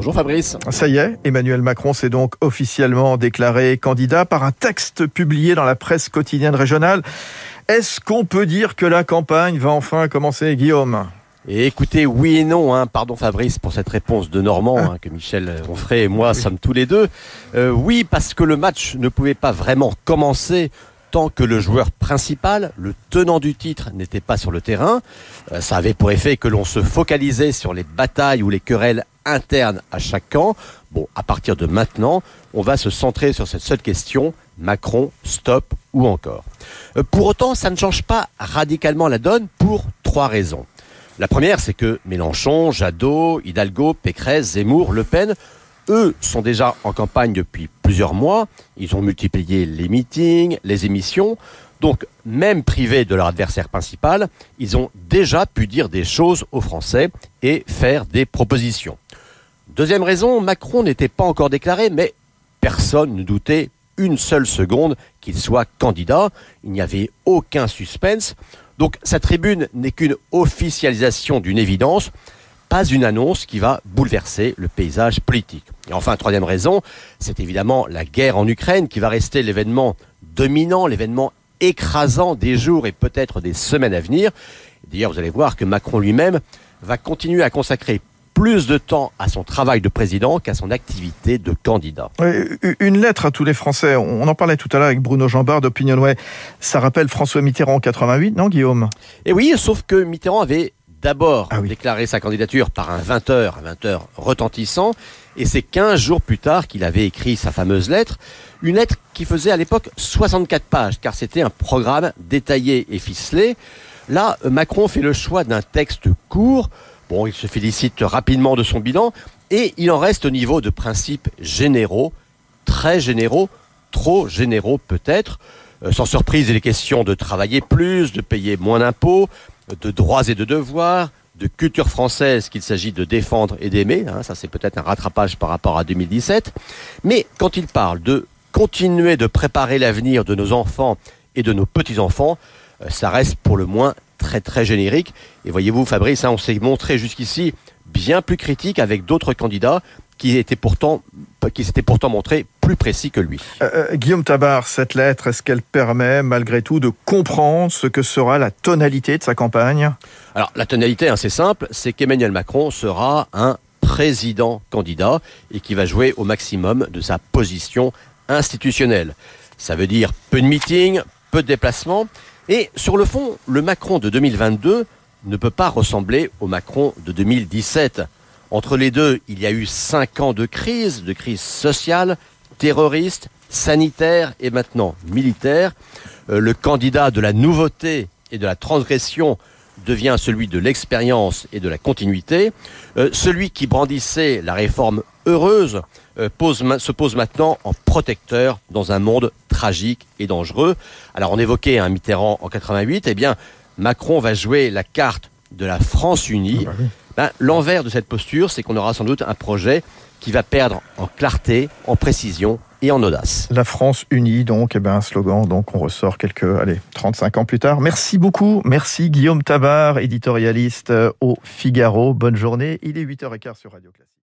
Bonjour Fabrice. Ça y est, Emmanuel Macron s'est donc officiellement déclaré candidat par un texte publié dans la presse quotidienne régionale. Est-ce qu'on peut dire que la campagne va enfin commencer, Guillaume? Et écoutez, oui et non, hein. pardon Fabrice pour cette réponse de Normand hein, que Michel Onfray et moi sommes tous les deux. Euh, oui, parce que le match ne pouvait pas vraiment commencer tant que le joueur principal, le tenant du titre, n'était pas sur le terrain. Euh, ça avait pour effet que l'on se focalisait sur les batailles ou les querelles internes à chaque camp. Bon, à partir de maintenant, on va se centrer sur cette seule question, Macron, stop ou encore. Euh, pour autant, ça ne change pas radicalement la donne pour trois raisons. La première, c'est que Mélenchon, Jadot, Hidalgo, Pécresse, Zemmour, Le Pen, eux sont déjà en campagne depuis plusieurs mois. Ils ont multiplié les meetings, les émissions. Donc, même privés de leur adversaire principal, ils ont déjà pu dire des choses aux Français et faire des propositions. Deuxième raison, Macron n'était pas encore déclaré, mais personne ne doutait une seule seconde qu'il soit candidat. Il n'y avait aucun suspense. Donc sa tribune n'est qu'une officialisation d'une évidence, pas une annonce qui va bouleverser le paysage politique. Et enfin, troisième raison, c'est évidemment la guerre en Ukraine qui va rester l'événement dominant, l'événement écrasant des jours et peut-être des semaines à venir. D'ailleurs, vous allez voir que Macron lui-même va continuer à consacrer plus de temps à son travail de président qu'à son activité de candidat. Une lettre à tous les Français. On en parlait tout à l'heure avec Bruno Jambard d'Opinionway. Ça rappelle François Mitterrand en 88, non Guillaume? Et oui, sauf que Mitterrand avait d'abord ah déclaré sa candidature par un 20h, un 20h retentissant, et c'est 15 jours plus tard qu'il avait écrit sa fameuse lettre, une lettre qui faisait à l'époque 64 pages, car c'était un programme détaillé et ficelé. Là, Macron fait le choix d'un texte court, Bon, il se félicite rapidement de son bilan et il en reste au niveau de principes généraux, très généraux, trop généraux peut-être. Euh, sans surprise, il est question de travailler plus, de payer moins d'impôts, de droits et de devoirs, de culture française qu'il s'agit de défendre et d'aimer. Hein, ça, c'est peut-être un rattrapage par rapport à 2017. Mais quand il parle de continuer de préparer l'avenir de nos enfants et de nos petits-enfants, euh, ça reste pour le moins très très générique. Et voyez-vous, Fabrice, hein, on s'est montré jusqu'ici bien plus critique avec d'autres candidats qui étaient pourtant qui s'étaient pourtant montrés plus précis que lui. Euh, euh, Guillaume Tabar, cette lettre, est-ce qu'elle permet malgré tout de comprendre ce que sera la tonalité de sa campagne? Alors la tonalité, hein, c'est simple, c'est qu'Emmanuel Macron sera un président candidat et qui va jouer au maximum de sa position institutionnelle. Ça veut dire peu de meetings, peu de déplacements et sur le fond, le Macron de 2022 ne peut pas ressembler au Macron de 2017. Entre les deux, il y a eu cinq ans de crise, de crise sociale, terroriste, sanitaire et maintenant militaire. Euh, le candidat de la nouveauté et de la transgression devient celui de l'expérience et de la continuité. Euh, celui qui brandissait la réforme heureuse euh, se pose maintenant en protecteur dans un monde tragique et dangereux. Alors on évoquait un Mitterrand en 88, eh bien Macron va jouer la carte de la France unie. Ah bah ben, l'envers de cette posture, c'est qu'on aura sans doute un projet qui va perdre en clarté, en précision et en audace. La France unie, donc, eh ben, un slogan, donc on ressort quelques, allez, 35 ans plus tard. Merci beaucoup. Merci Guillaume Tabar, éditorialiste au Figaro. Bonne journée. Il est 8h15 sur Radio Classique.